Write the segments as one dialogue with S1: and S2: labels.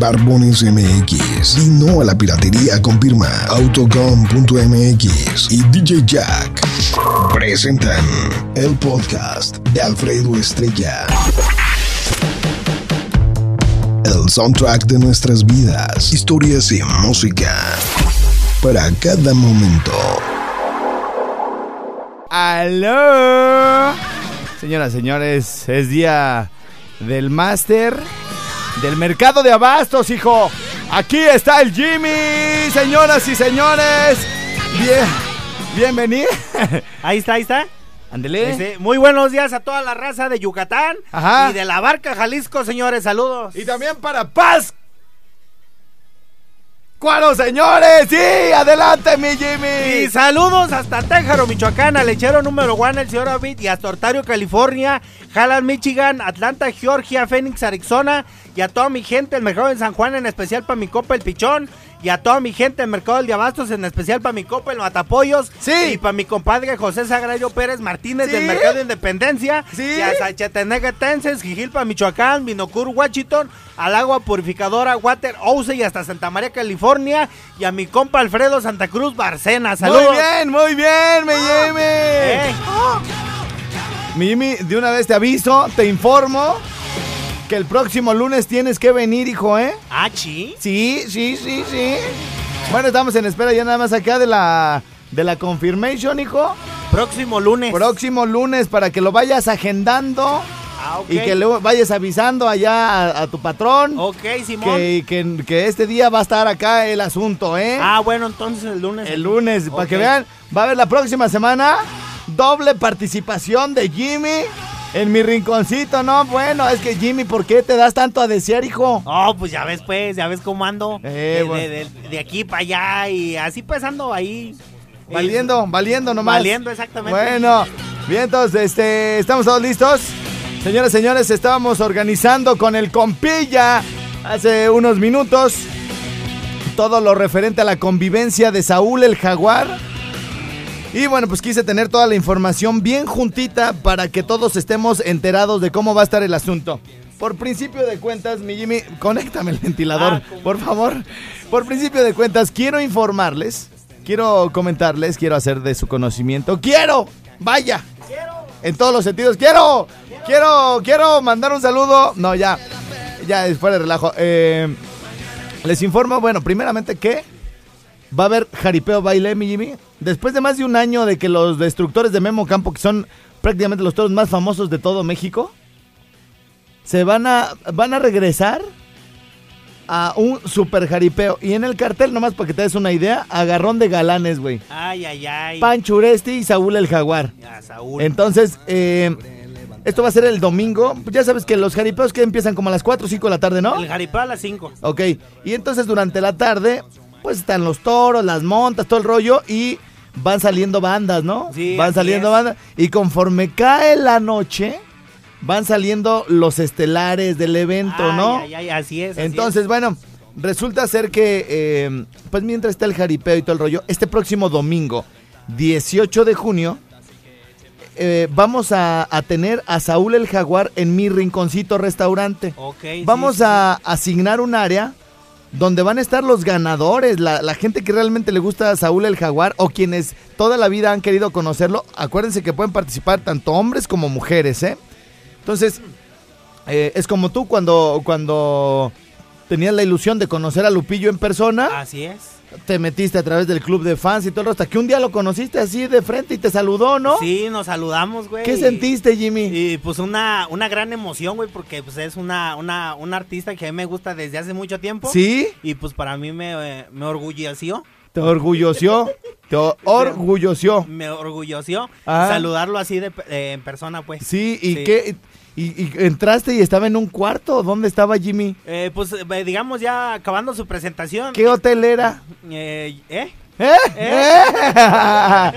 S1: Barbones MX. Y no a la piratería confirma Autocom.mx y DJ Jack presentan el podcast de Alfredo Estrella. El soundtrack de nuestras vidas, historias y música para cada momento.
S2: ¡Aló! Señoras, señores, es día del máster del mercado de abastos, hijo. Aquí está el Jimmy, señoras y señores. Bien, bienvenido.
S3: Ahí está, ahí está.
S2: Ándele.
S3: Este, muy buenos días a toda la raza de Yucatán
S2: Ajá.
S3: y de la barca Jalisco, señores. Saludos.
S2: Y también para Paz. ¡Cuándo, señores! ¡Sí! ¡Adelante, mi
S3: Y
S2: Jimmy!
S3: saludos hasta Téjaro, Michoacán, al lechero número one, el señor David, y hasta Ontario, California, Halland, Michigan, Atlanta, Georgia, Phoenix, Arizona, y a toda mi gente del mercado de San Juan, en especial para mi copa el Pichón, y a toda mi gente del mercado del Diabastos, en especial para mi copa el Matapollos,
S2: Sí.
S3: y para mi compadre José Sagrario Pérez Martínez
S2: Sí.
S3: del mercado de Independencia,
S2: Sí.
S3: y a Sacheteneguetenses, Jijilpa, Michoacán, Binocur, Washington, al agua purificadora Water Ouse y hasta Santa María, California, y a mi compa Alfredo Santa Cruz Barcena. Saludos.
S2: Muy bien, muy bien, mi Jimmy.
S3: Eh,
S2: Mi Jimmy, de una vez te aviso, te informo que el próximo lunes tienes que venir, hijo, ¿eh?
S3: Ah, chi.
S2: Sí, sí, sí, sí. Bueno, estamos en espera ya nada más acá de la de la confirmation, hijo.
S3: Próximo lunes.
S2: Próximo lunes para que lo vayas agendando
S3: Ah,
S2: y que luego vayas avisando allá a, a tu patrón
S3: Ok, Simón.
S2: que, que- que este día va a estar acá el asunto, ¿eh?
S3: Ah, bueno, entonces el lunes.
S2: El lunes, para que vean, va a haber la próxima semana doble participación de Jimmy en mi rinconcito, ¿no? Bueno, es que Jimmy, ¿por qué te das tanto a desear, hijo?
S3: Oh, pues ya ves, pues, ya ves cómo ando.
S2: Eh,
S3: de,
S2: bueno.
S3: de- de- de aquí para allá y así pues ando ahí. Eh,
S2: Valiendo, valiendo nomás.
S3: Valiendo, exactamente.
S2: Bueno, bien, entonces, este, ¿estamos todos listos? Señoras, señores, estábamos organizando con el compilla hace unos minutos todo lo referente a la convivencia de Saúl el Jaguar. Y bueno, pues quise tener toda la información bien juntita para que todos estemos enterados de cómo va a estar el asunto. Por principio de cuentas, mi Jimmy, conéctame el ventilador,
S3: Ah,
S2: por favor. Por principio de cuentas, quiero informarles, quiero comentarles, quiero hacer de su conocimiento. ¡Quiero! ¡Vaya! En todos los sentidos, ¡quiero! ¡Quiero! ¡Quiero mandar un saludo! No, ya, ya, después de relajo. Eh, les informo, bueno, primeramente que va a haber jaripeo baile, mi Jimmy. Después de más de un año de que los destructores de Memo Campo, que son prácticamente los toros más famosos de todo México, se van a, van a regresar a un super jaripeo. Y en el cartel, nomás para que te des una idea, agarrón de galanes, güey.
S3: Ay, ay, ay.
S2: Pancho Uresti y Saúl el Jaguar.
S3: Ya, Saúl.
S2: Entonces, eh, esto va a ser el domingo. Ya sabes que los jaripeos que empiezan como a las 4 o 5 de la tarde, ¿no?
S3: El jaripeo a las 5.
S2: Ok, y entonces durante la tarde, pues están los toros, las montas, todo el rollo y van saliendo bandas, ¿no?
S3: Sí,
S2: van saliendo
S3: es.
S2: bandas y conforme cae la noche, van saliendo los estelares del evento, ¿no?
S3: Ay, ay, ay, así es. así
S2: Entonces, bueno, resulta ser que, eh, pues mientras está el jaripeo y todo el rollo, este próximo domingo, 18 de junio, eh, vamos a, a tener a Saúl el Jaguar en mi rinconcito restaurante.
S3: es. Ok, sí,
S2: Vamos
S3: sí,
S2: a asignar un área donde van a estar los ganadores, la, la gente que realmente le gusta a Saúl el Jaguar o quienes toda la vida han querido conocerlo. Acuérdense que pueden participar tanto hombres como mujeres, ¿eh? Entonces, eh, es como tú cuando, cuando tenías la ilusión de conocer a Lupillo en persona,
S3: Así es.
S2: Te metiste a través del club de fans y todo el resto, hasta que un día lo conociste así de frente y te saludó, ¿no?
S3: Sí, nos saludamos, güey.
S2: ¿Qué
S3: y-
S2: sentiste, Jimmy?
S3: Y pues una, una gran emoción, güey, porque pues es una, una, una artista que a mí me gusta desde hace mucho tiempo.
S2: ¿Sí?
S3: Y pues para mí me, eh, me orgulleció.
S2: Te orgullosió. Te o- orgullosió.
S3: Me orgullosió
S2: Ah.
S3: saludarlo así de, eh, en persona, pues.
S2: Sí, ¿y
S3: Sí.
S2: qué? Y, y entraste y estaba en un cuarto. ¿Dónde estaba Jimmy?
S3: Eh, pues, eh, digamos, ya acabando su presentación.
S2: ¿Qué hotel era?
S3: Eh, ¿eh?
S2: ¿Eh?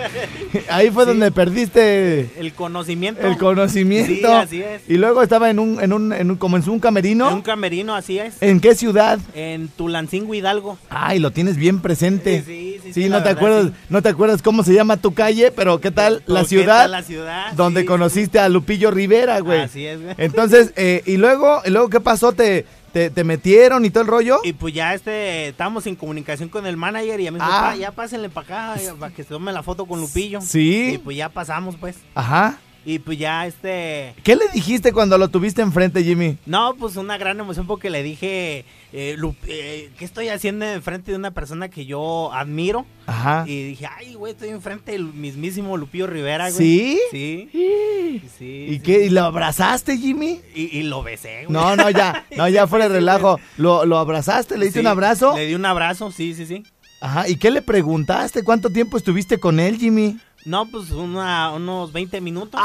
S2: Ahí fue
S3: Sí.
S2: donde perdiste
S3: El conocimiento.
S2: el conocimiento.
S3: Sí, así es.
S2: Y luego estaba en un, en un, en un, como en un camerino.
S3: En un camerino, así es.
S2: ¿En qué ciudad?
S3: En Tulancingo Hidalgo.
S2: Ay, lo tienes bien presente.
S3: Sí, sí, sí,
S2: Sí,
S3: sí,
S2: no te
S3: verdad,
S2: acuerdas, no te acuerdas cómo se llama tu calle, pero qué tal la
S3: ¿Qué
S2: ciudad
S3: tal la ciudad?
S2: donde conociste a Lupillo Rivera, güey.
S3: Así es, güey.
S2: Entonces, eh, y luego, y luego qué pasó, te, te, te metieron y todo el rollo.
S3: Y pues ya este, estábamos en comunicación con el manager y ya me dijo,
S2: Ah.
S3: "Pa, ya pásenle para acá, ya, para que se tome la foto con Lupillo.
S2: Sí.
S3: Y pues ya pasamos, pues.
S2: Ajá.
S3: Y pues ya este...
S2: ¿Qué le dijiste cuando lo tuviste enfrente, Jimmy?
S3: No, pues una gran emoción porque le dije, eh, eh, ¿qué estoy haciendo enfrente de una persona que yo admiro?
S2: Ajá.
S3: Y dije, ay, güey, estoy enfrente del mismísimo Lupillo Rivera, güey.
S2: ¿Sí?
S3: Sí. Sí.
S2: ¿Y
S3: sí,
S2: qué? ¿Y lo abrazaste, Jimmy?
S3: Y, y lo besé, güey.
S2: No, no, ya, no, ya fuera de relajo. ¿Lo, lo abrazaste? ¿Le diste un abrazo?
S3: Le di un abrazo, sí, sí, sí.
S2: Ajá. ¿Y qué le preguntaste? ¿Cuánto tiempo estuviste con él, Jimmy?
S3: No, pues una, unos 20 minutos.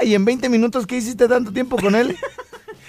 S2: Ay, en 20 minutos, ¿qué hiciste tanto tiempo con él?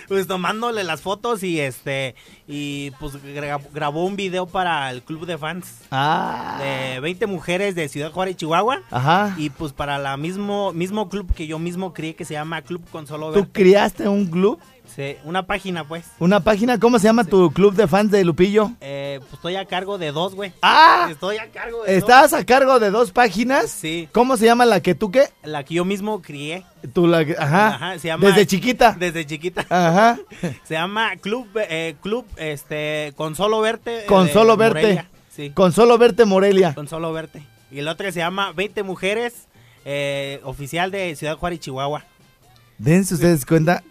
S3: Pues tomándole las fotos y este y pues gra- grabó un video para el club de fans
S2: Ah.
S3: de 20 mujeres de Ciudad Juárez, Chihuahua.
S2: Ajá.
S3: Y pues para la mismo mismo club que yo mismo crié que se llama Club Consolo
S2: ¿Tú criaste un club?
S3: Sí, una página pues.
S2: ¿Una página? ¿Cómo se llama tu club de fans de Lupillo?
S3: Eh, pues estoy a cargo de dos, güey.
S2: ¡Ah!
S3: Estoy a cargo de
S2: ¿Estás a cargo de dos páginas?
S3: Sí,
S2: ¿Cómo se llama la que tú qué?
S3: la que yo mismo crié.
S2: Tú la que- ajá.
S3: Ajá, se llama-
S2: Desde chiquita.
S3: Desde chiquita.
S2: Ajá.
S3: Se llama Club eh, Club este con solo verte. eh,
S2: Con
S3: de
S2: solo verte.
S3: Morelia. Sí.
S2: Con solo verte Morelia.
S3: Con solo verte. Y el otro se llama 20 mujeres eh, oficial de Ciudad Juárez, Chihuahua.
S2: Dense ustedes cuenta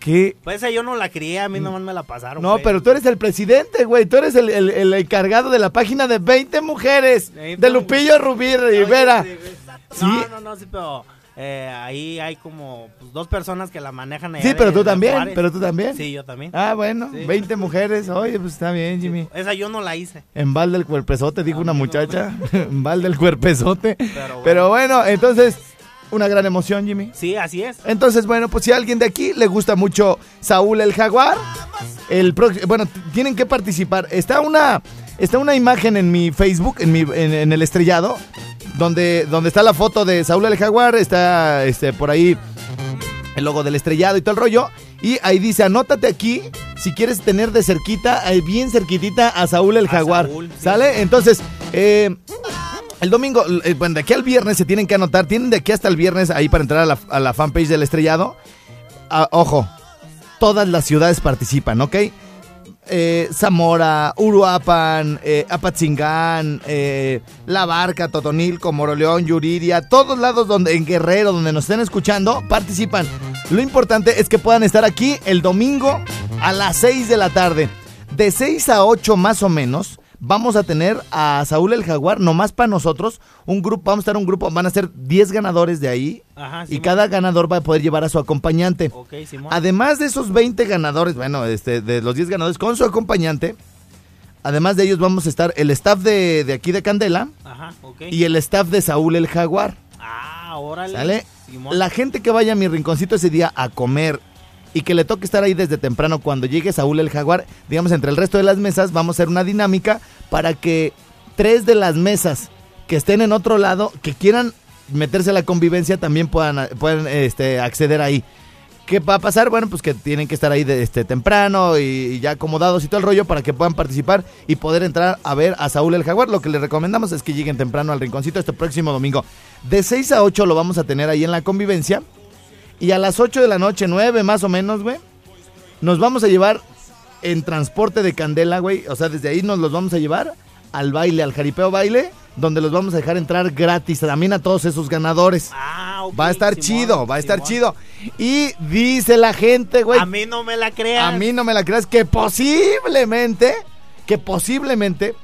S2: que...
S3: Pues esa yo no la crié, a mí nomás me la pasaron.
S2: No,
S3: pues.
S2: pero tú eres el presidente, güey. Tú eres el, el- el encargado de la página de 20 mujeres. De Lupillo Rubí Rivera.
S3: Oye, sí,
S2: Sí.
S3: No, no, no, sí, pero eh, ahí hay como pues, dos personas que la manejan. allá
S2: Sí,
S3: de-
S2: pero tú también.
S3: Juárez.
S2: Pero tú también.
S3: Sí, yo también.
S2: Ah, bueno.
S3: Sí.
S2: 20 mujeres. Oye, pues está bien, Jimmy.
S3: Esa yo no la hice.
S2: En Val del Cuerpezote, dijo
S3: A
S2: una
S3: no.
S2: muchacha. En Val del Cuerpezote.
S3: Pero
S2: Pero bueno, entonces, una gran emoción, Jimmy.
S3: Sí, así es.
S2: Entonces, bueno, pues si a alguien de aquí le gusta mucho Saúl el Jaguar, el bueno, tienen que participar. Está una, está una imagen en mi Facebook, en, mi, en, en el estrellado, donde, donde está la foto de Saúl el Jaguar, está este, por ahí el logo del estrellado y todo el rollo. Y ahí dice, anótate aquí si quieres tener de cerquita, eh, bien cerquitita a Saúl el
S3: A
S2: Jaguar.
S3: Saúl, sí.
S2: ¿Sale? Entonces, eh, el domingo, eh, bueno, de aquí al viernes se tienen que anotar. Tienen de aquí hasta el viernes ahí para entrar a la, fanpage del estrellado. Ah, ojo, todas las ciudades participan, ¿ok? Eh, Zamora, Uruapan, eh, Apatzingán, eh, La Barca, Totonilco, Moroleón, Yuriria, todos lados donde en Guerrero, donde nos estén escuchando, participan. Lo importante es que puedan estar aquí el domingo a las 6 de la tarde. De 6 a 8 más o menos, vamos a tener a Saúl el Jaguar, nomás para nosotros, un grupo, vamos a estar un grupo, van a ser 10 ganadores de ahí.
S3: Ajá,
S2: y cada ganador va a poder llevar a su acompañante.
S3: Ok, Simón.
S2: Además de esos 20 ganadores, bueno, este, de los 10 ganadores con su acompañante, además de ellos vamos a estar el staff de, de aquí de Candela
S3: Ajá, ok.
S2: y el staff de Saúl el Jaguar.
S3: Ah, órale.
S2: ¿Sale?
S3: Simón.
S2: La gente que vaya a mi rinconcito ese día a comer y que le toque estar ahí desde temprano cuando llegue Saúl el Jaguar, digamos, entre el resto de las mesas, vamos a hacer una dinámica para que tres de las mesas que estén en otro lado, que quieran meterse a la convivencia, también puedan, puedan este, acceder ahí. ¿Qué va a pasar? Bueno, pues que tienen que estar ahí de, este, temprano y, y ya acomodados y todo el rollo para que puedan participar y poder entrar a ver a Saúl el Jaguar. Lo que les recomendamos es que lleguen temprano al rinconcito este próximo domingo. De 6 a 8 lo vamos a tener ahí en la convivencia. Y a las 8 de la noche, 9 más o menos, güey, nos vamos a llevar en transporte de candela, güey. O sea, desde ahí nos los vamos a llevar al baile, al jaripeo baile, donde los vamos a dejar entrar gratis también a todos esos ganadores.
S3: Ah, ok,
S2: Va a estar
S3: Simón,
S2: chido, va a estar
S3: Simón.
S2: chido. Y dice la gente, güey,
S3: A mí no me la creas.
S2: a mí no me la creas, que posiblemente, que posiblemente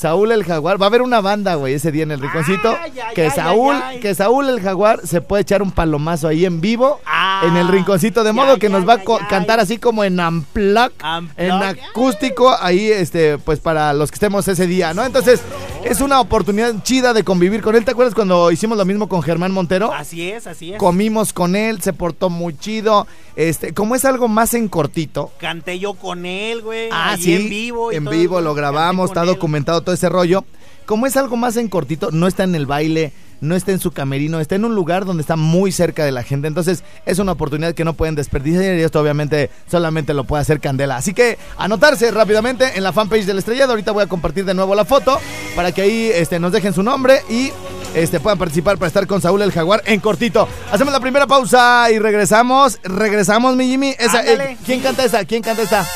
S2: Saúl el Jaguar. Va a haber una banda, güey, ese día en el rinconcito.
S3: Ay, ay,
S2: que
S3: ay,
S2: Saúl, que Saúl el Jaguar se puede echar un palomazo ahí en vivo
S3: Ah,
S2: en el rinconcito. De modo que nos va a cantar así como en Unplug. en acústico, ahí, este, pues para los que estemos ese día, ¿no? Entonces, es una oportunidad chida de convivir con él. ¿Te acuerdas cuando hicimos lo mismo con Germán Montero?
S3: Así es, así es.
S2: Comimos con él, se portó muy chido. Este, como es algo más en cortito,
S3: Canté yo con él, güey.
S2: Ah, sí.
S3: En vivo. y
S2: en
S3: todo,
S2: vivo lo grabamos, está
S3: él.
S2: documentado todo ese rollo. Como es algo más en cortito, no está en el baile, no está en su camerino, está en un lugar donde está muy cerca de la gente. Entonces, es una oportunidad que no pueden desperdiciar y esto obviamente solamente lo puede hacer Candela. Así que anotarse rápidamente en la fanpage del estrellado. Ahorita voy a compartir de nuevo la foto para que ahí este, nos dejen su nombre y este, puedan participar para estar con Saúl el Jaguar en cortito. Hacemos la primera pausa y regresamos. Regresamos, mi Jimmy. Esa, eh. ¿Quién canta esa? ¿Quién canta esta?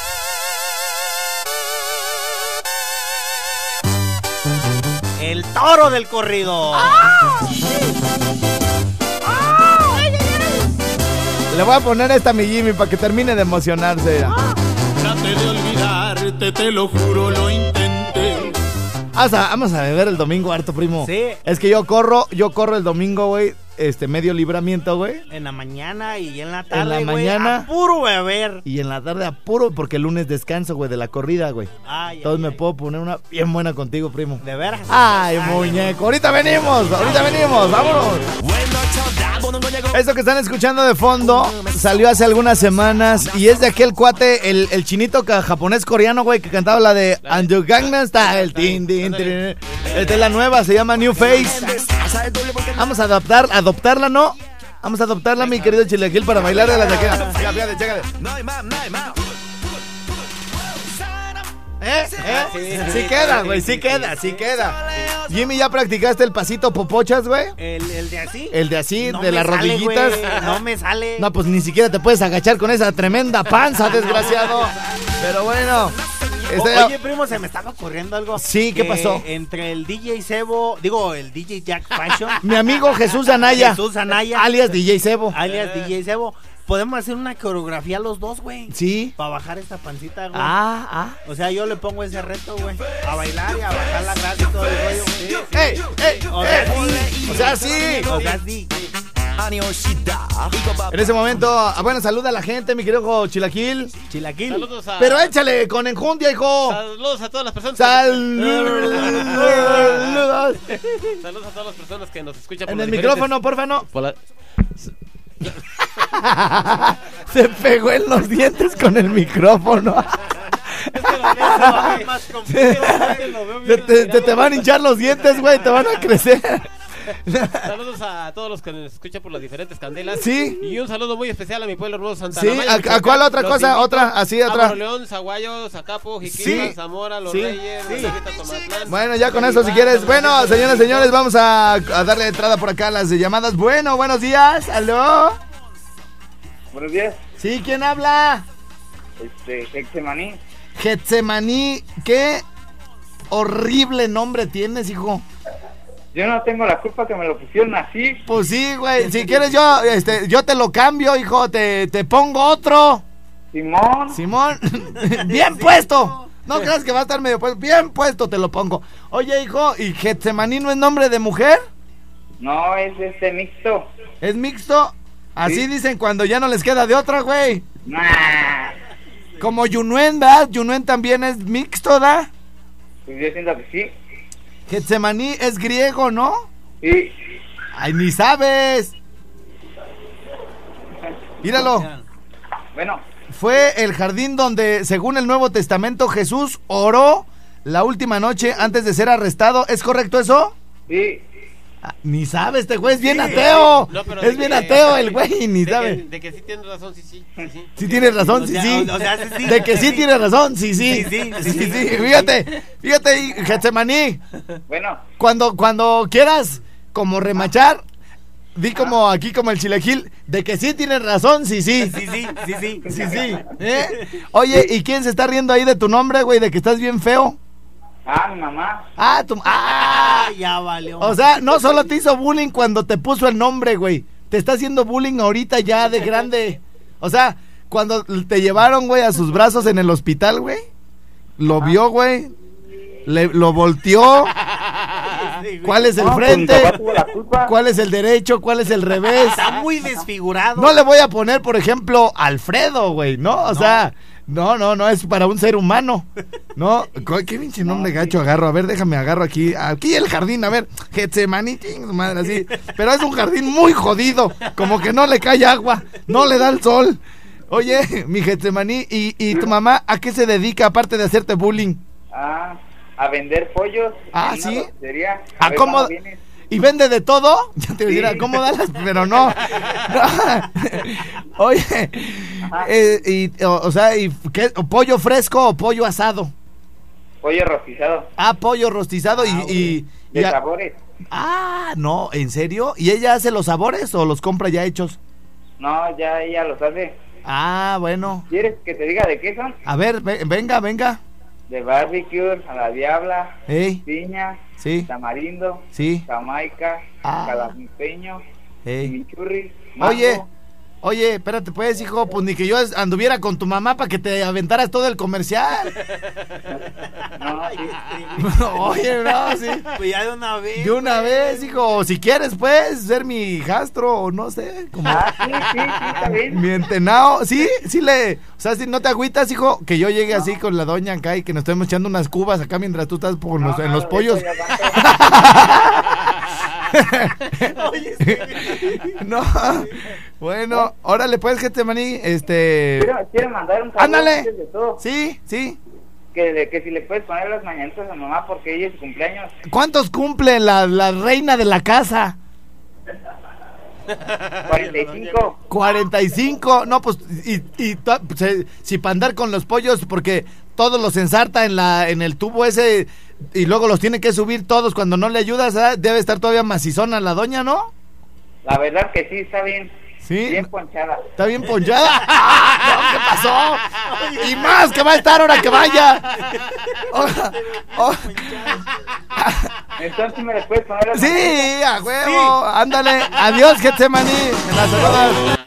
S3: El toro del corrido.
S2: Le voy a poner esta a mi Jimmy para que termine de emocionarse.
S4: Trate de olvidarte, te lo juro, lo intenté.
S2: Vamos a, vamos a beber el domingo harto, primo.
S3: Sí.
S2: Es que yo corro, yo corro el domingo, güey. Este, medio libramiento, güey.
S3: En la mañana y en la tarde.
S2: En la
S3: güey,
S2: mañana.
S3: a puro beber.
S2: Y en la tarde apuro porque el lunes descanso, güey, de la corrida, güey.
S3: Ay,
S2: Entonces
S3: ay,
S2: me
S3: ay.
S2: puedo poner una bien buena contigo, primo.
S3: De veras.
S2: Ay, muñeco. Ahorita venimos, ahorita venimos, vámonos. Esto que están escuchando de fondo salió hace algunas semanas y es de aquel cuate, el, el chinito japonés coreano, güey, que cantaba la de And the Gangnam Style. Tin, tin, tin. Esta es la nueva, se llama New Face. Vamos a adaptar, adoptarla, ¿no? Vamos a adoptarla, mi querido Chilequil, para bailar de la taquera. Fíjate, fíjate. ¿Eh? ¿Eh? Sí queda, güey, sí queda, sí queda. Jimmy, ¿ya practicaste el pasito popochas, güey?
S3: El, el de así.
S2: El de así,
S3: No
S2: de las
S3: sale,
S2: rodillitas.
S3: No me sale.
S2: No, pues ni siquiera te puedes agachar con esa tremenda panza, desgraciado. Pero bueno. Este-
S3: Oye, primo, se me estaba ocurriendo algo.
S2: Sí, ¿qué pasó?
S3: Entre el DJ Sebo, digo, el DJ Jack Fashion.
S2: mi amigo Jesús Anaya,
S3: Jesús Anaya.
S2: alias DJ Sebo.
S3: alias DJ Sebo. Podemos hacer una coreografía los dos, güey.
S2: Sí.
S3: Para bajar esta pancita, güey.
S2: Ah, ah.
S3: O sea, yo le pongo ese reto, güey. A bailar y a bajar la grasa y todo el rollo. Sí.
S2: ¡Ey, ey,
S3: O sea,
S2: ey!
S3: sí.
S2: O sea, sí.
S3: O sea, sí.
S2: En ese momento, ah, bueno, saluda a la gente, mi querido Chilaquil.
S3: Chilaquil.
S5: Saludos a,
S2: Pero échale con enjundia, hijo.
S5: saludos a todas las personas.
S2: Saludos.
S5: Saludos a todas las personas que nos escuchan por
S2: En el micrófono, porfa, no.
S5: por la-
S2: Se pegó en los dientes con el micrófono. Se te van a hinchar los dientes, güey, te van a crecer.
S5: Saludos a todos los que nos escuchan por las diferentes candelas.
S2: Sí.
S5: Y un saludo muy especial a mi pueblo hermoso Santa
S2: Sí. ¿a- a cuál otra cosa? Otra, así, otra.
S5: León, Zaguayo, Zacapo, Jiquilpan,
S2: Sí.
S5: Zamora, Los
S2: Sí.
S5: Reyes,
S2: Sí.
S5: Tomatlán.
S2: Bueno, ya con eso, si quieres. Bueno, señoras y señores, vamos a, a darle entrada por acá a las llamadas. Bueno, buenos días. ¿Aló?
S6: Buenos días,
S2: Sí, ¿quién habla?
S6: este, Hexemaní.
S2: Getsemaní, qué horrible nombre tienes, hijo.
S6: Yo no tengo la culpa que me lo pusieron así.
S2: Pues sí, güey. Si quieres yo, este, yo te lo cambio, hijo. Te, te pongo otro.
S6: Simón,
S2: Simón, bien puesto. No creas que va a estar medio puesto. Bien puesto te lo pongo. Oye, hijo, ¿y Getsemaní no es nombre de mujer?
S6: no es este mixto.
S2: ¿Es mixto? Así
S6: Sí.
S2: dicen cuando ya no les queda de otra, güey.
S6: Nah,
S2: Como Yunuen, ¿da? Yunuen también es mixto, ¿da?
S6: pues yo siento que sí.
S2: Getsemaní es griego, ¿no?
S6: Sí,
S2: Ay, ni sabes. Míralo.
S6: bueno,
S2: Fue el jardín donde, según el Nuevo Testamento, Jesús oró la última noche antes de ser arrestado. ¿Es correcto eso?
S6: sí.
S2: Ah, ni sabe este güey, es bien ateo.
S5: No, pero
S2: es bien
S5: que-
S2: ateo el güey, ni
S5: de
S2: sabe.
S5: Que, de que sí tienes razón, sí, sí. sí, sí.
S2: Sí tienes razón,
S3: O
S2: sí,
S3: sea,
S2: sí.
S3: o- o sea, sí, sí.
S2: De que sí tienes razón, sí, sí.
S3: Sí, sí,
S2: Sí,
S3: sí,
S2: sí. Fíjate, fíjate, Getsemaní,
S6: Bueno,
S2: cuando, cuando quieras como remachar, di como aquí como el chilejil, de que sí tienes razón, sí, sí.
S3: Sí, sí, sí, sí.
S2: Sí, sí. ¿eh? Oye, ¿y quién se está riendo ahí de tu nombre, güey? De que estás bien feo.
S6: Ah, mi mamá.
S2: Ah, tu... ¡Ah!
S3: Ah, ya valió.
S2: O sea, no solo te hizo bullying cuando te puso el nombre, güey. Te está haciendo bullying ahorita ya de grande. O sea, cuando te llevaron, güey, a sus brazos en el hospital, güey. Lo vio, güey. Le, lo volteó. ¿Cuál es el
S6: No,
S2: frente? ¿Cuál es el derecho? ¿Cuál es el revés?
S3: Está muy desfigurado.
S2: No le voy a poner, por ejemplo, Alfredo, güey, ¿no? O sea, no, no, no es para un ser humano. No, Co- qué pinche nombre gacho agarro. A ver, déjame agarro aquí. Aquí el jardín, a ver. Getsemani, ching, su madre, así. Pero es un jardín muy jodido. Como que no le cae agua, no le da el sol. Oye, mi Getsemaní, ¿y, ¿y tu mamá a qué se dedica aparte de hacerte bullying?
S6: Ah, a vender pollos.
S2: Ah, ¿sí? ¿A
S6: ver
S2: cómo? ¿Y vende de todo? Ya te dirá, ¿cómo da las? Pero no. No. Oye, eh, y, o, o sea, ¿y qué? ¿O ¿pollo fresco o pollo asado?
S6: Pollo rostizado.
S2: Ah, pollo rostizado y... y-
S6: De
S2: y a-
S6: sabores.
S2: ah, no, ¿en serio? ¿Y ella hace los sabores o los compra ya hechos?
S6: No, ya ella los hace.
S2: Ah, bueno.
S6: ¿Quieres que te diga de qué son?
S2: A ver, ve- venga, venga.
S6: De barbecue, a la diabla,
S2: Ey,
S6: piña,
S2: sí,
S6: tamarindo,
S2: sí.
S6: jamaica,
S2: Ah.
S6: chimichurri,
S2: Oye,
S6: mango.
S2: oye, espérate, pues, hijo, pues ni que yo anduviera con tu mamá para que te aventaras todo el comercial.
S6: No, sí.
S2: Oye, no, sí.
S3: Pues ya de una vez.
S2: De una vez, hijo, o si quieres, pues, ser mi hijastro, o no sé, como
S6: Ah, sí, sí, sí, está bien.
S2: mi entenao. Sí, sí le, o sea, si no te agüitas, hijo, que yo llegue así con la doña acá y que nos estemos echando unas cubas acá mientras tú estás por los-
S6: No,
S2: en los pollos. no, bueno, órale, pues, gente maní, este,
S6: Quiero, quiero mandar un saludo
S2: ándale.
S6: antes de todo.
S2: Sí, sí.
S6: Que, de- que si le puedes poner las mañanitas a mamá porque ella es su cumpleaños.
S2: ¿Cuántos cumple la, la reina de la casa?
S6: 45.
S2: 45, no, pues, y, y to- se- si para andar con los pollos, porque todos los ensarta en la en el tubo ese y luego los tiene que subir todos cuando no le ayudas, debe estar todavía macizona la doña, ¿no?
S6: La verdad que sí, está bien.
S2: Sí.
S6: Bien ponchada.
S2: Está bien ponchada. No, ¿Qué pasó? Y más que va a estar ahora que vaya. Oh,
S6: Entonces me puedes poner
S2: sí, a huevo. Ándale. Adiós, Getsemani. Me la saludas.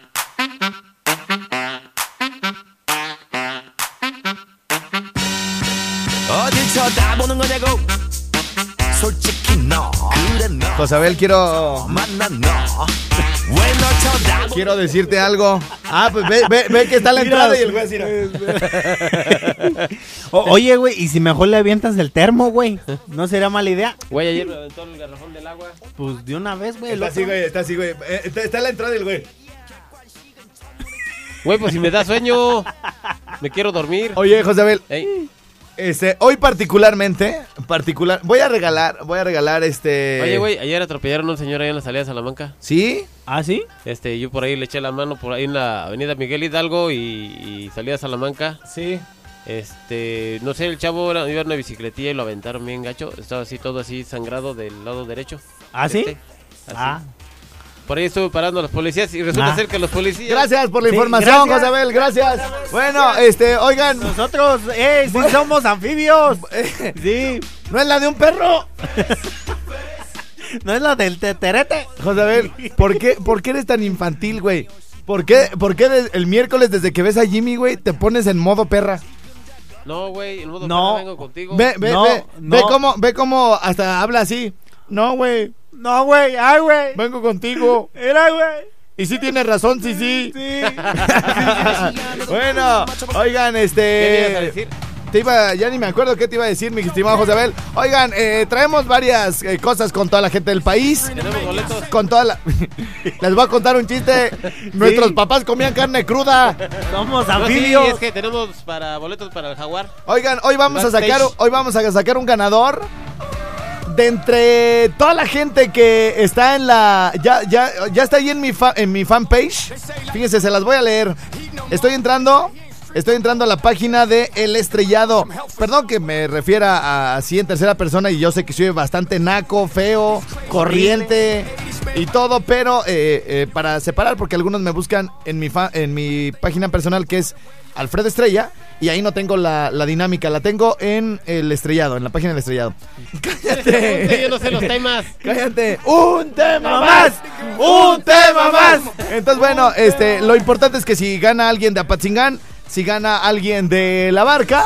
S2: Josabel, quiero. Quiero decirte algo. Ah, pues ve, ve, ve que está la entrada y el güey así.
S3: Oye, güey, ¿y si mejor le avientas el termo, güey? ¿No sería mala idea?
S5: Güey, ayer.
S3: Pues de una vez, güey.
S2: Está así, güey, está así, güey. Eh, está, la entrada del güey.
S5: Güey, pues si me da sueño, me quiero dormir.
S2: Oye, Josabel este, hoy particularmente, particular, voy a regalar, voy a regalar este.
S5: Oye, güey, ayer atropellaron a un señor ahí en la salida de Salamanca.
S2: ¿Sí?
S3: ¿Ah, sí?
S5: Este, yo por ahí le eché la mano por ahí en la avenida Miguel Hidalgo y, y salí a Salamanca.
S2: Sí.
S5: Este, no sé, el chavo era, iba en una bicicletilla y lo aventaron bien gacho. Estaba así, todo así sangrado del lado derecho.
S3: ¿Ah, sí?
S5: Este, así.
S3: Ah.
S5: Por ahí estuve parando a los policías y resulta
S3: Ah.
S5: ser que los policías.
S2: Gracias por la
S3: Sí,
S2: información,
S3: gracias.
S2: Josabel, gracias. Bueno, este, oigan,
S3: Nosotros, eh, sí somos anfibios. Sí.
S2: no es la de un perro.
S3: ¿No es la del teterete?
S2: Josabel, ¿por qué, ¿por qué eres tan infantil, güey? ¿Por qué, por qué el miércoles desde que ves a Jimmy, güey, te pones en modo perra?
S5: No, güey, en modo
S3: No.
S5: perra vengo contigo.
S2: Ve, ve,
S3: No,
S2: ve,
S3: no.
S2: ve cómo, ve cómo hasta habla así. No, güey,
S3: No, güey, ay, güey.
S2: vengo contigo.
S3: Era, güey.
S2: Y sí tienes razón, sí, sí.
S3: Sí.
S2: bueno, oigan,
S5: ¿Qué
S2: este.
S5: ibas a decir?
S2: Te iba, ya ni me acuerdo qué te iba a decir, mi estimado Josabel. Oigan, eh, traemos varias eh, cosas con toda la gente del país.
S5: Tenemos boletos.
S2: Con toda la. Les voy a contar un chiste. Nuestros papás comían carne cruda.
S3: Somos
S5: No, sí,
S3: anfibios.
S5: es que tenemos para boletos para el jaguar.
S2: Oigan, hoy vamos a sacar, hoy vamos a sacar un ganador. De entre toda la gente que está en la. Ya, ya, ya está ahí en mi, fa- en mi fanpage. Fíjense, se las voy a leer. Estoy entrando. Estoy entrando a la página de El Estrellado. Perdón que me refiera a así en tercera persona y yo sé que soy bastante naco, feo, corriente y todo, pero eh, eh, para separar, porque algunos me buscan en mi, fa- en mi página personal que es Alfredo Estrella y ahí no tengo la, la dinámica, la tengo en El Estrellado, en la página del Estrellado. ¡Cállate!
S5: Yo no sé los temas.
S2: Cállate. Un tema
S3: más.
S2: Un tema más. Entonces, bueno, este, lo importante es que si gana alguien de Apatzingán, si gana alguien de la barca,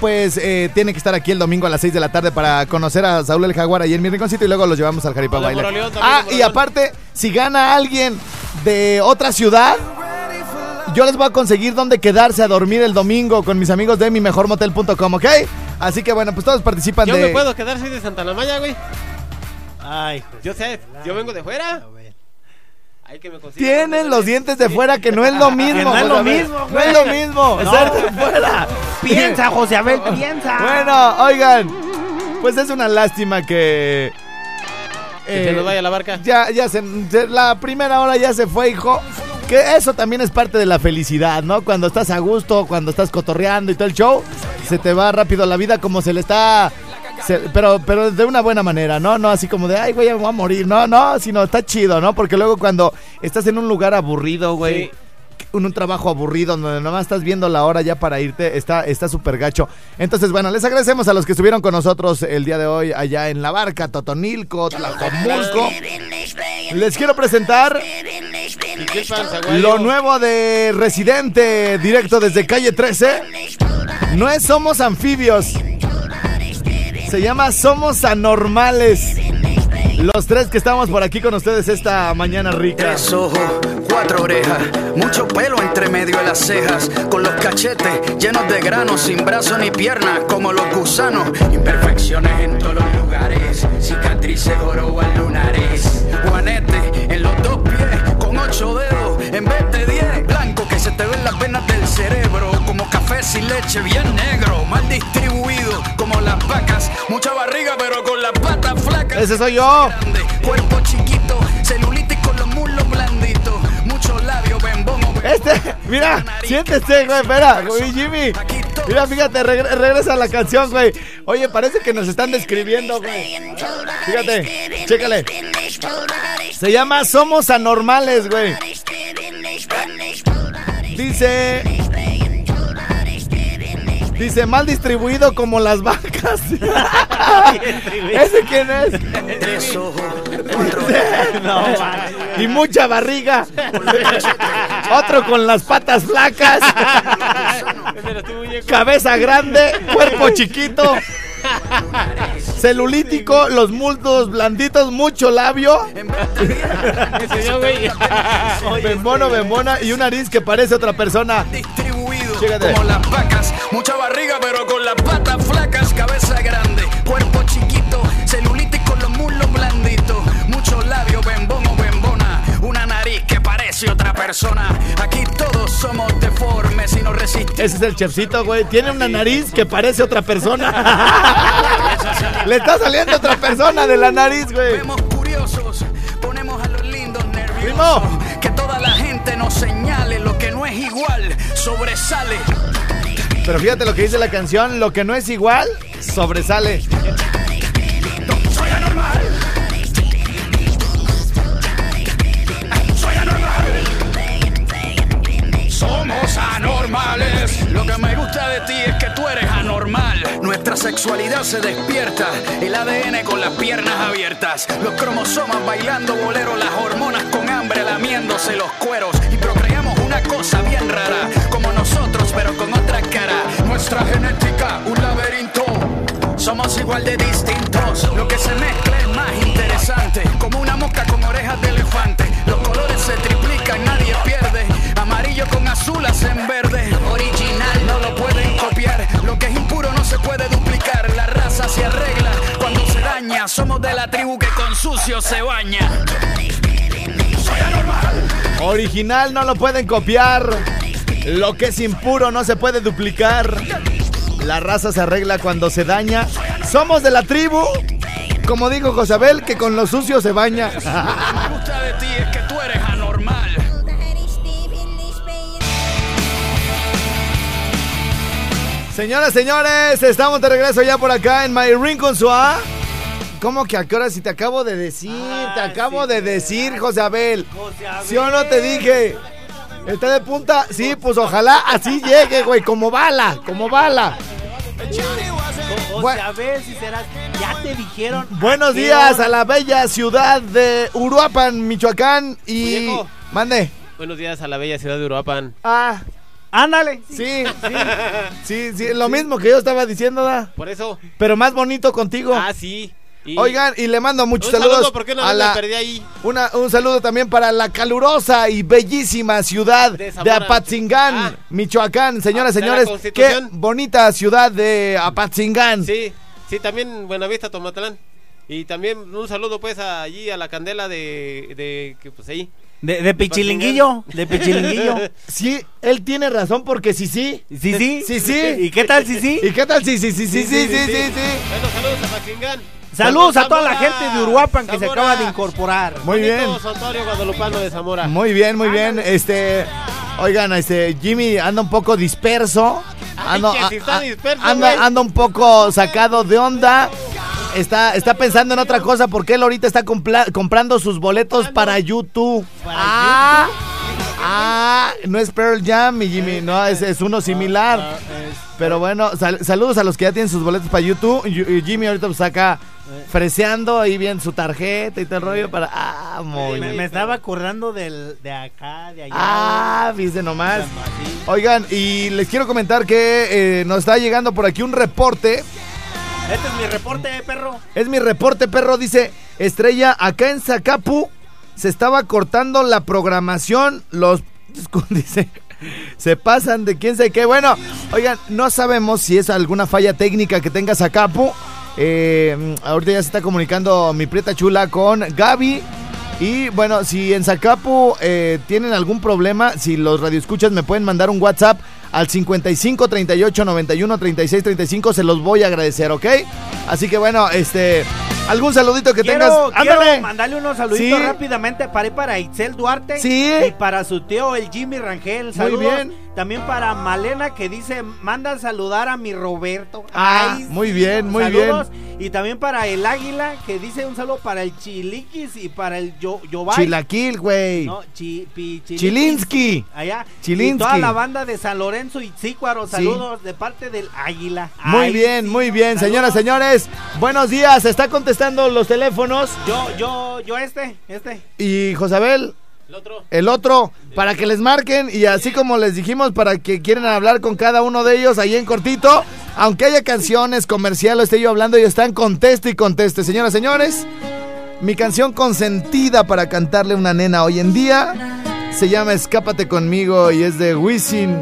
S2: pues eh, tiene que estar aquí el domingo a las 6 de la tarde para conocer a Saúl el Jaguar ahí en mi rinconcito y luego los llevamos al.
S5: Moroleón también,
S2: Ah, y aparte, si gana alguien de otra ciudad, yo les voy a conseguir dónde quedarse a dormir el domingo con mis amigos de mi mejormotel.com, ¿ok? Así que bueno, pues todos participan
S5: Yo
S2: de...
S5: me puedo quedar, soy de Santa La Maya, güey.
S3: Ay,
S5: Yo sé, yo vengo de fuera. Hay que me
S2: Tienen los dientes de fuera que no es lo mismo.
S3: No es
S2: José
S3: lo mismo,
S2: No es lo mismo.
S3: No.
S2: Ser de fuera.
S3: Piensa, José Abel, piensa.
S2: Bueno, oigan, pues es una lástima que...
S5: Que se
S2: eh,
S5: nos vaya la barca.
S2: Ya, ya se, se- la primera hora ya se fue, hijo. Que eso también es parte de la felicidad, ¿no? Cuando estás a gusto, cuando estás cotorreando y todo el show, se te va rápido la vida como se le está... se- pero, pero de una buena manera, ¿no? No así como de, ay, güey, me voy a morir. No, no, sino está chido, ¿no? Porque luego cuando estás en un lugar aburrido, güey,
S5: Sí.
S2: en un trabajo aburrido donde nomás estás viendo la hora ya para irte, está está súper gacho. Entonces, bueno, les agradecemos a los que estuvieron con nosotros el día de hoy allá en La Barca, Totonilco, Tlacomulco. Les quiero presentar Lo nuevo de Residente, directo desde calle 13. No es Somos Anfibios. Se llama Somos Anormales. Los tres que estamos por aquí con ustedes esta mañana rica.
S7: Tres ojos, cuatro orejas, mucho pelo entre medio de las cejas, con los cachetes llenos de granos, sin brazos ni piernas, como los gusanos. Imperfecciones en todos los lugares, cicatrices jorobas lunares. Juanete te ven las venas del cerebro, como café sin leche, bien negro, mal distribuido, como las vacas. Mucha barriga, pero con las patas flacas.
S2: Ese soy yo.
S7: Grande, cuerpo chiquito, celulitis con los muslos blanditos, muchos labios, bembón
S2: Este, mira, siéntese, güey, espera, güey, Jimmy. Mira, fíjate, regre- regresa la canción, güey. Oye, parece que nos están describiendo, güey. Fíjate, chécale. Se llama Somos Anormales, güey. Dice. Dice, mal distribuido como las vacas. ¿Ese quién es?
S7: Orejas.
S2: y mucha barriga. Otro con las patas flacas. Cabeza grande, cuerpo chiquito. Celulítico, los muslos blanditos, mucho labio. Bembono, bembona y un nariz que parece otra persona.
S7: distribuido
S2: Chécate.
S7: como las vacas, mucha barriga pero con las patas flacas, cabeza grande, cuerpo chiquito, celulitis con los muslos blanditos, muchos labios, bembón o bembona, una nariz que parece otra persona. Aquí todos somos deformes y no resistimos.
S2: Ese es el chefcito, güey. Tiene una nariz que parece otra persona. Le está saliendo otra persona de la nariz, güey.
S7: Vemos curiosos, ponemos a los lindos nerviosos.
S2: Primo.
S7: Que toda la gente nos señale lo que no es igual, sobresale.
S2: Pero fíjate lo que dice la canción, lo que no es igual, sobresale.
S7: Soy anormal. Soy anormal. Somos anormales. Lo que me gusta de ti es que tú eres anormal. Nuestra sexualidad se despierta. El ADN con las piernas abiertas. Los cromosomas bailando bolero. Las hormonas con hambre lamiéndose los cueros. Y procreamos una cosa bien rara. Como nosotros, pero con otra cara. Nuestra genética, un laberinto. Somos igual de distintos. Lo que se mezcla es más interesante. Como una mosca con orejas de elefante. Los colores se triplican, nadie pierde. Amarillo con azul hacen verde. Original Somos de la tribu que con sucio se baña. Soy anormal.
S2: Original no lo pueden copiar. Lo que es impuro no se puede duplicar. La raza se arregla cuando se daña. Somos de la tribu. Como dijo Josabel, que con lo sucio se baña.
S7: Lo que me gusta de ti es que tú eres anormal.
S2: Señoras, señores, estamos de regreso ya por acá en My Ring con su A. ¿Cómo que a qué hora? Si te acabo de decir, te acabo de decir, José Abel. ¿Sí o no te dije? ¿Está de punta? Sí, pues ojalá así llegue, güey, como bala, como bala.
S3: José
S2: Bueno.
S3: Abel, si serás. Ya te dijeron.
S2: Buenos días
S3: hora.
S2: a la bella ciudad de Uruapan, Michoacán y...
S5: Muñeco.
S2: Mande.
S5: Buenos días a la bella ciudad de Uruapan.
S2: Ah,
S3: Ándale.
S2: Sí, sí. Sí, sí, lo mismo que yo estaba diciendo, da.
S5: Por eso.
S2: Pero más bonito contigo.
S5: Ah, sí. Y-
S2: Oigan, y le mando muchos
S5: Un
S2: saludos.
S5: saludo, ¿por qué no
S2: a
S5: me
S2: la,
S5: perdí ahí?
S2: una- un saludo también para la calurosa y bellísima ciudad de,
S5: De.
S2: Apatzingán,
S5: Ah.
S2: Michoacán. Señoras,
S5: la
S2: señores, qué bonita ciudad de Apatzingán.
S5: Sí, sí, también Buenavista, Tomatlán. Y también un saludo pues allí a la candela de, de que pues ahí.
S3: De, de pichilinguillo, de pichilinguillo.
S2: Sí, él tiene razón porque sí, sí.
S3: Sí, sí.
S2: Sí, sí.
S3: ¿Y qué tal, sí, sí?
S2: ¿Y qué tal? Sí, sí, sí, sí, sí, sí, sí, sí.
S5: Bueno, saludos a Patzingán.
S3: Saludos a toda la gente de Uruapan que se acaba de incorporar.
S2: Muy bien.
S5: Guadalupano de Zamora.
S2: Muy bien, muy bien. Este, oigan, este Jimmy anda un poco disperso. Ando-
S5: que si está
S2: a- a-
S5: disperso,
S2: anda,
S5: güey.
S2: anda un poco sacado de onda. Está, está pensando en otra cosa porque él ahorita está comprando sus boletos para YouTube. ah, ah, no es Pearl Jam, mi Jimmy, no, es, es uno similar. Pero bueno, sal- saludos a los que ya tienen sus boletos para YouTube. Jimmy ahorita pues saca freseando ahí bien su tarjeta y todo el rollo para... Ah, muy
S3: Me,
S2: bien.
S3: me estaba acordando del, de acá, de allá.
S2: Ah, viste nomás. Oigan, y les quiero comentar que eh, nos está llegando por aquí un reporte.
S3: Este es mi reporte, perro.
S2: Es mi reporte, perro. Dice Estrella, acá en Zacapu se estaba cortando la programación. Los. Dice. Se pasan de quién sabe qué. Bueno, oigan, no sabemos si es alguna falla técnica que tenga Zacapu. Eh, ahorita ya se está comunicando mi prieta chula con Gaby. Y bueno, si en Zacapu eh, tienen algún problema, si los radioescuchas me pueden mandar un WhatsApp al 55 38 91 36 35, se los voy a agradecer, ¿ok? Así que bueno, este, algún saludito que
S3: Quiero,
S2: tengas.
S3: quiero
S2: ¡Ándale!
S3: mandarle unos saluditos
S2: Sí.
S3: rápidamente para, ir para Itzel Duarte
S2: Sí.
S3: y para su tío el Jimmy Rangel. Saludos.
S2: bien.
S3: También para Malena que dice, manda a saludar a mi Roberto.
S2: Ah,
S3: Ay,
S2: muy bien, muy
S3: saludos. Y también para el Águila que dice un saludo para el Chiliquis y para el Yo Yobay.
S2: Chilaquil, güey.
S3: No, chi, pi-.
S2: Chilinsky.
S3: Allá.
S2: Chilinsky.
S3: Y toda la banda de San Lorenzo y Zícuaro. Saludos de parte del Águila.
S2: Muy
S3: Ay,
S2: bien,
S3: sí.
S2: muy bien,
S3: Saludos.
S2: señoras, señores. Buenos días, está contestando los teléfonos.
S3: Yo, yo, yo este, este.
S2: Y Josabel,
S5: El otro.
S2: el otro, para que les marquen y así como les dijimos, para que quieran hablar con cada uno de ellos ahí en cortito, aunque haya canciones, comercial o esté yo hablando, ellos están conteste y conteste. Señoras, señores, mi canción consentida para cantarle a una nena hoy en día se llama Escápate conmigo y es de Wisin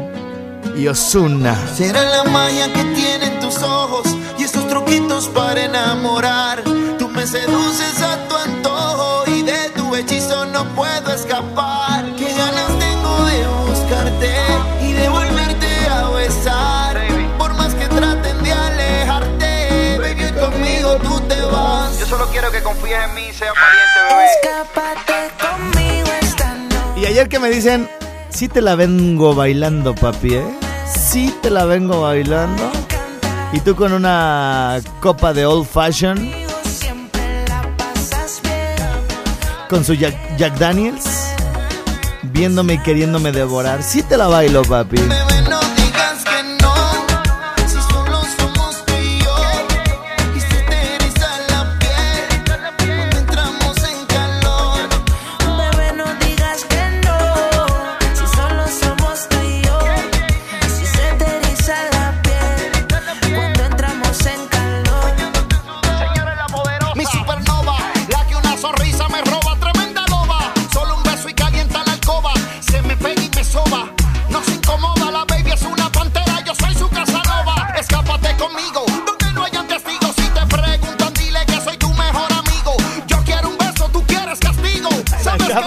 S2: y Osuna.
S8: Será la magia que tienen tus ojos y estos truquitos para enamorar. Me seduces a tu antojo y de tu hechizo no puedo escapar. Qué ganas tengo de buscarte y de volverte a besar. Por más que traten de alejarte, baby, hoy conmigo tú te vas.
S9: Yo solo quiero que confíes en mí y seas valiente, bebé.
S8: Escápate conmigo esta noche.
S2: Y ayer que me dicen, sí te la vengo bailando, papi, ¿eh? Sí te la vengo bailando. Y tú con una copa de old fashion, con su Jack, Daniels, viéndome y queriéndome devorar. Sí te la bailo, papi.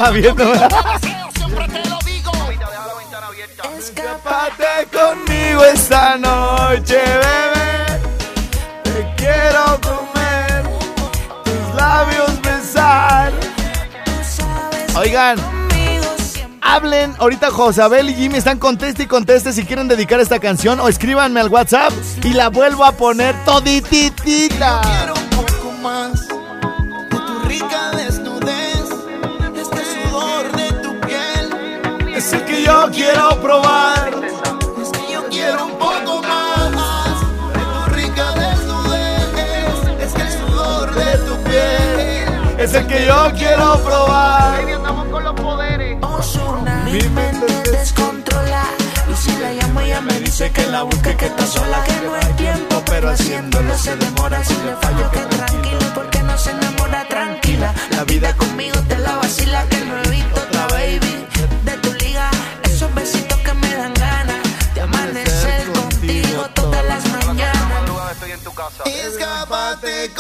S8: No
S2: viendo.
S8: siempre te lo digo.
S2: Escápate conmigo esta noche, bebé. Te quiero comer, tus labios besar. Oigan, hablen. Ahorita Josabel y Jimmy están conteste y conteste si quieren dedicar esta canción o escríbanme al WhatsApp y la vuelvo a poner todititita.
S8: Quiero un poco más
S2: quiero probar.
S8: Es que yo quiero un poco más de tu rica desnudez. Es que el sudor de tu piel
S2: es el que yo quiero probar.
S8: andamos con los poderes.
S10: mi mente descontrola. Y si la llamo, ella me dice que la busque, que está sola, que no hay tiempo, pero haciéndolo se demora. Si le fallo, que tranquila, porque no se enamora tranquila. La vida conmigo te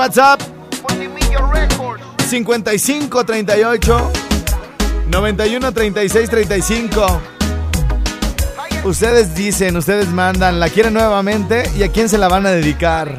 S2: WhatsApp 55 38 91 36 35. Ustedes dicen, ustedes mandan, la quieren nuevamente y a quién se la van a dedicar.